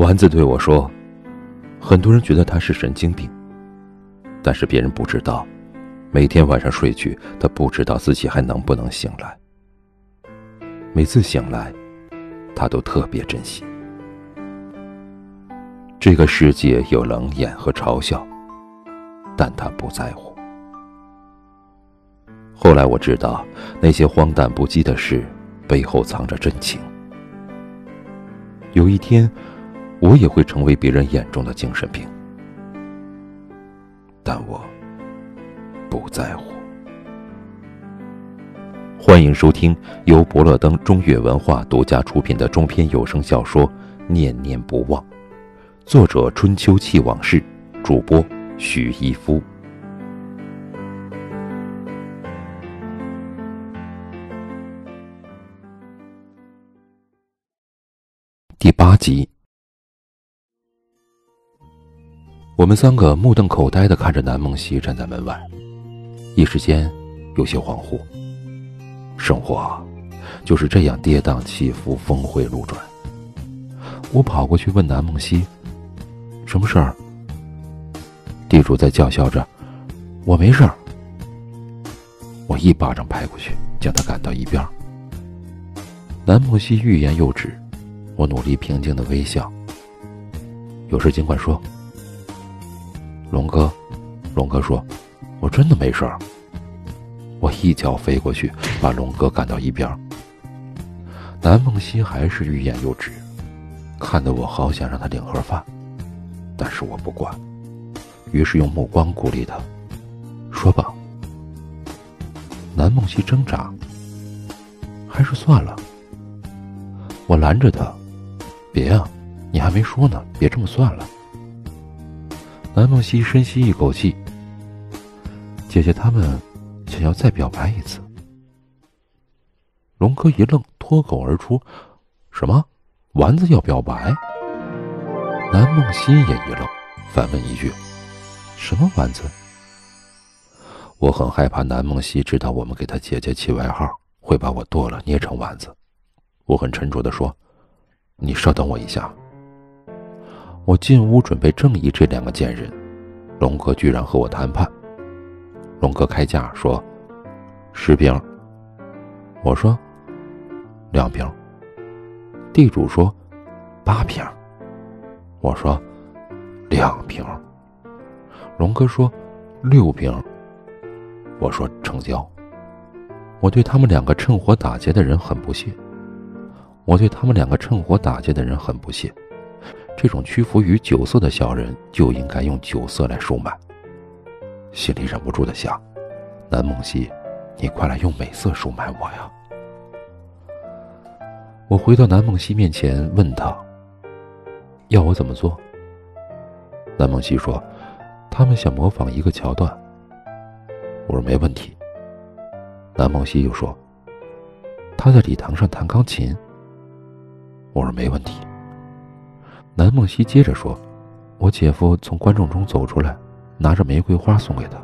丸子对我说：“很多人觉得他是神经病，但是别人不知道，每天晚上睡去，他不知道自己还能不能醒来。每次醒来，他都特别珍惜。这个世界有冷眼和嘲笑，但他不在乎。后来我知道，那些荒诞不羁的事，背后藏着真情。有一天。”我也会成为别人眼中的精神病，但我不在乎。欢迎收听由伯乐登中越文化独家出品的中篇有声小说《念念不忘》，作者春秋气往事，主播许一夫。第八集。我们三个目瞪口呆的看着南梦溪站在门外，一时间有些恍惚。生活就是这样跌宕起伏、峰回路转。我跑过去问南梦溪：“什么事儿？”地主在叫嚣着：“我没事儿。”我一巴掌拍过去，将他赶到一边。南梦溪欲言又止，我努力平静的微笑：“有事尽管说。”龙哥，龙哥说：“我真的没事儿。”我一脚飞过去，把龙哥赶到一边。南梦溪还是欲言又止，看得我好想让他领盒饭，但是我不管，于是用目光鼓励他：“说吧。”南梦溪挣扎，还是算了。我拦着他：“别啊，你还没说呢，别这么算了。”南梦溪深吸一口气。姐姐他们想要再表白一次。龙哥一愣，脱口而出：“什么？丸子要表白？”南梦溪也一愣，反问一句：“什么丸子？”我很害怕南梦溪知道我们给他姐姐起外号，会把我剁了捏成丸子。我很沉着的说：“你稍等我一下。”我进屋准备正义这两个贱人，龙哥居然和我谈判。龙哥开价说：“十瓶。”我说：“两瓶。”地主说：“八瓶。”我说：“两瓶。”龙哥说：“六瓶。”我说：“成交。”我对他们两个趁火打劫的人很不屑。我对他们两个趁火打劫的人很不屑。这种屈服于酒色的小人就应该用酒色来收买。心里忍不住的想：南梦溪，你快来用美色收买我呀！我回到南梦溪面前，问他：要我怎么做？南梦溪说：他们想模仿一个桥段。我说没问题。南梦溪又说：他在礼堂上弹钢琴。我说没问题。南梦溪接着说：“我姐夫从观众中走出来，拿着玫瑰花送给他。”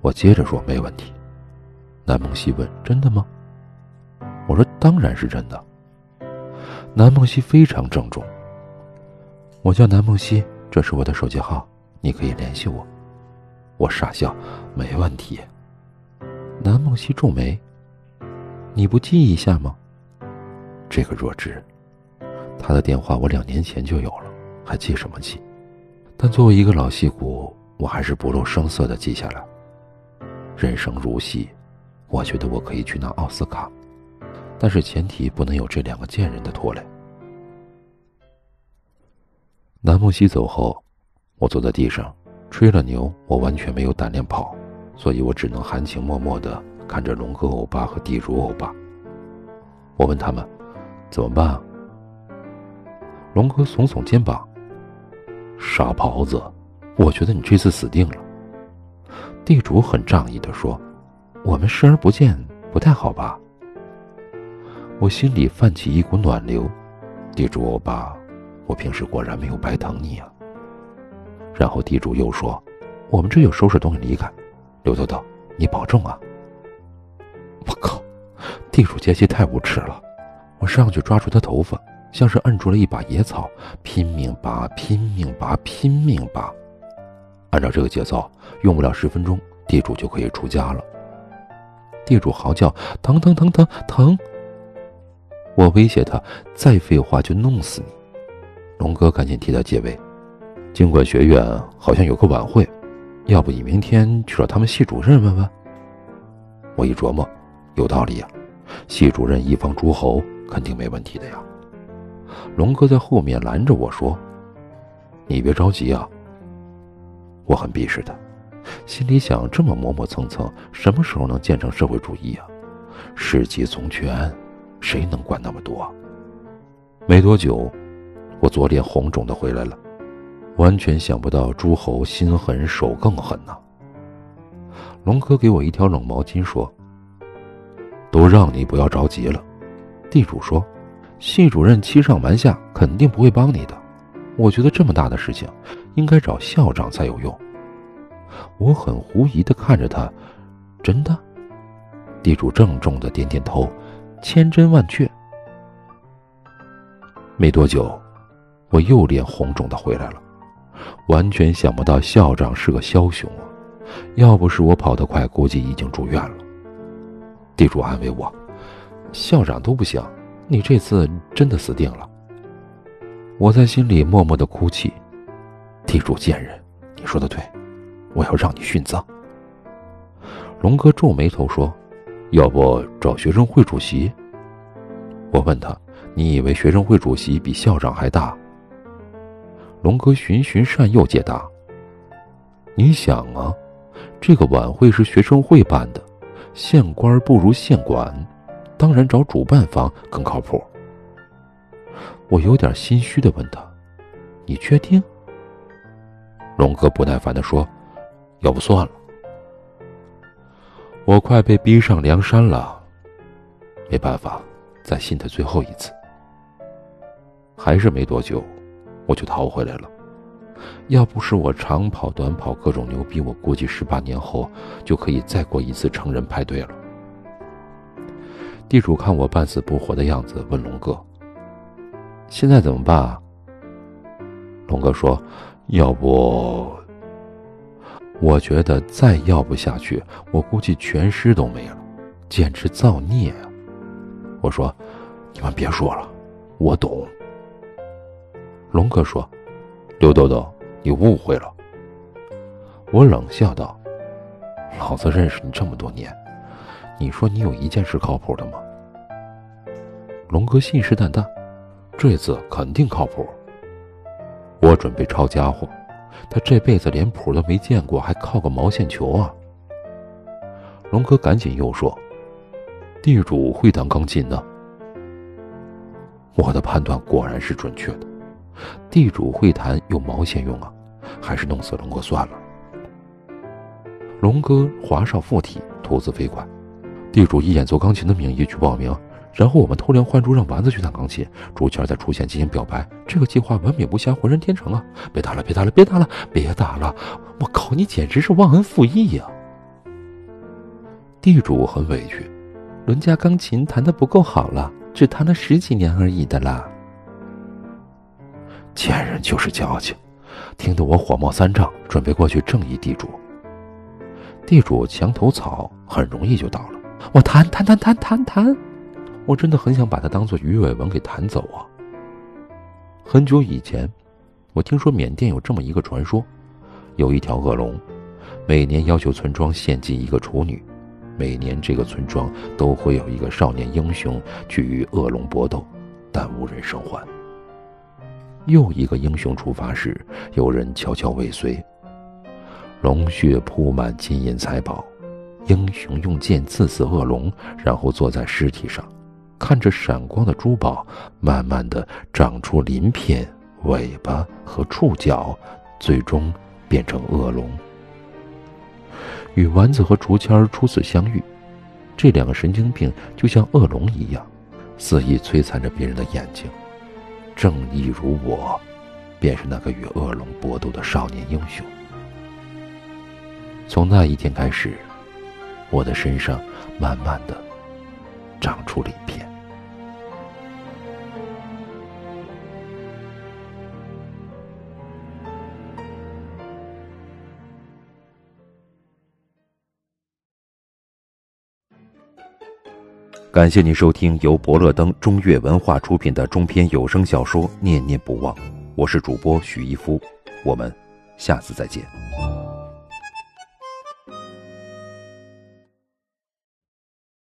我接着说：“没问题。”南梦溪问：“真的吗？”我说：“当然是真的。”南梦溪非常郑重：“我叫南梦溪，这是我的手机号，你可以联系我。”我傻笑：“没问题。”南梦溪皱眉：“你不记一下吗？”这个弱智。他的电话我两年前就有了，还记什么记？但作为一个老戏骨，我还是不露声色的记下来。人生如戏，我觉得我可以去拿奥斯卡，但是前提不能有这两个贱人的拖累。南梦溪走后，我坐在地上，吹了牛，我完全没有胆量跑，所以我只能含情脉脉的看着龙哥欧巴和地主欧巴。我问他们，怎么办？龙哥耸耸肩膀：“傻狍子，我觉得你这次死定了。”地主很仗义的说：“我们视而不见，不太好吧？”我心里泛起一股暖流。地主欧巴，我平时果然没有白疼你啊。然后地主又说：“我们这就收拾东西离开。”刘豆豆，你保重啊！我靠，地主阶级太无耻了！我上去抓住他头发。像是摁住了一把野草，拼命拔，拼命拔，拼命拔。按照这个节奏，用不了十分钟，地主就可以出家了。地主嚎叫：“疼疼疼疼疼！”我威胁他：“再废话就弄死你！”龙哥赶紧替他解围：“经管学院好像有个晚会，要不你明天去找他们系主任问问？”我一琢磨，有道理呀，系主任一方诸侯，肯定没问题的呀。龙哥在后面拦着我说：“你别着急啊。”我很鄙视他，心里想：这么磨磨蹭蹭，什么时候能建成社会主义啊？世纪从权，谁能管那么多？没多久，我左脸红肿的回来了，完全想不到诸侯心狠手更狠呐。龙哥给我一条冷毛巾，说：“都让你不要着急了。”地主说：“系主任欺上瞒下，肯定不会帮你的。我觉得这么大的事情，应该找校长才有用。”我很狐疑的看着他，真的？地主郑重的点点头，千真万确。没多久，我又脸红肿的回来了，完全想不到校长是个枭雄啊！要不是我跑得快，估计已经住院了。地主安慰我：“校长都不行，你这次真的死定了。”我在心里默默的哭泣。地主贱人，你说的对。我要让你殉葬。龙哥皱眉头说：“要不找学生会主席？”我问他：“你以为学生会主席比校长还大？”龙哥循循善诱解答：“你想啊，这个晚会是学生会办的，县官不如县管，当然找主办方更靠谱。”我有点心虚的问他：“你确定？”龙哥不耐烦的说。要不算了，我快被逼上梁山了，没办法，再信他最后一次。还是没多久，我就逃回来了。要不是我长跑短跑各种牛逼，我估计十八年后就可以再过一次成人派对了。地主看我半死不活的样子，问龙哥：“现在怎么办？”啊龙哥说：“要不……”我觉得再要不下去，我估计全尸都没了，简直造孽啊！我说：“你们别说了，我懂。”龙哥说：“刘豆豆，你误会了。”我冷笑道：“老子认识你这么多年，你说你有一件事靠谱的吗？”龙哥信誓旦旦：“这次肯定靠谱。”我准备抄家伙。他这辈子连谱都没见过，还靠个毛线球啊！龙哥赶紧又说：“地主会弹钢琴呢。”我的判断果然是准确的，地主会弹有毛线用啊？还是弄死龙哥算了。龙哥华少附体，徒自飞快，地主以演奏钢琴的名义去报名。然后我们偷梁换柱，让丸子去弹钢琴，竹签再出现进行表白，这个计划完美无瑕，浑然天成啊！别打了，别打了，别打了，别打了！我靠，你简直是忘恩负义呀！地主很委屈，伦家钢琴弹的不够好了，只弹了十几年而已的啦。贱人就是矫情，听得我火冒三丈，准备过去正义地主。地主墙头草，很容易就倒了。我弹弹弹弹弹弹。我真的很想把它当做鱼尾纹给弹走啊！很久以前，我听说缅甸有这么一个传说：有一条恶龙，每年要求村庄献祭一个处女，每年这个村庄都会有一个少年英雄去与恶龙搏斗，但无人生还。又一个英雄出发时，有人悄悄尾随，龙血铺满金银财宝，英雄用剑刺死恶龙，然后坐在尸体上。看着闪光的珠宝，慢慢的长出鳞片、尾巴和触角，最终变成恶龙。与丸子和竹签初次相遇，这两个神经病就像恶龙一样，肆意摧残着别人的眼睛。正义如我，便是那个与恶龙搏斗的少年英雄。从那一天开始，我的身上慢慢的长出鳞片。感谢您收听由博乐登中越文化出品的中篇有声小说念念不忘我是主播许一夫我们下次再见。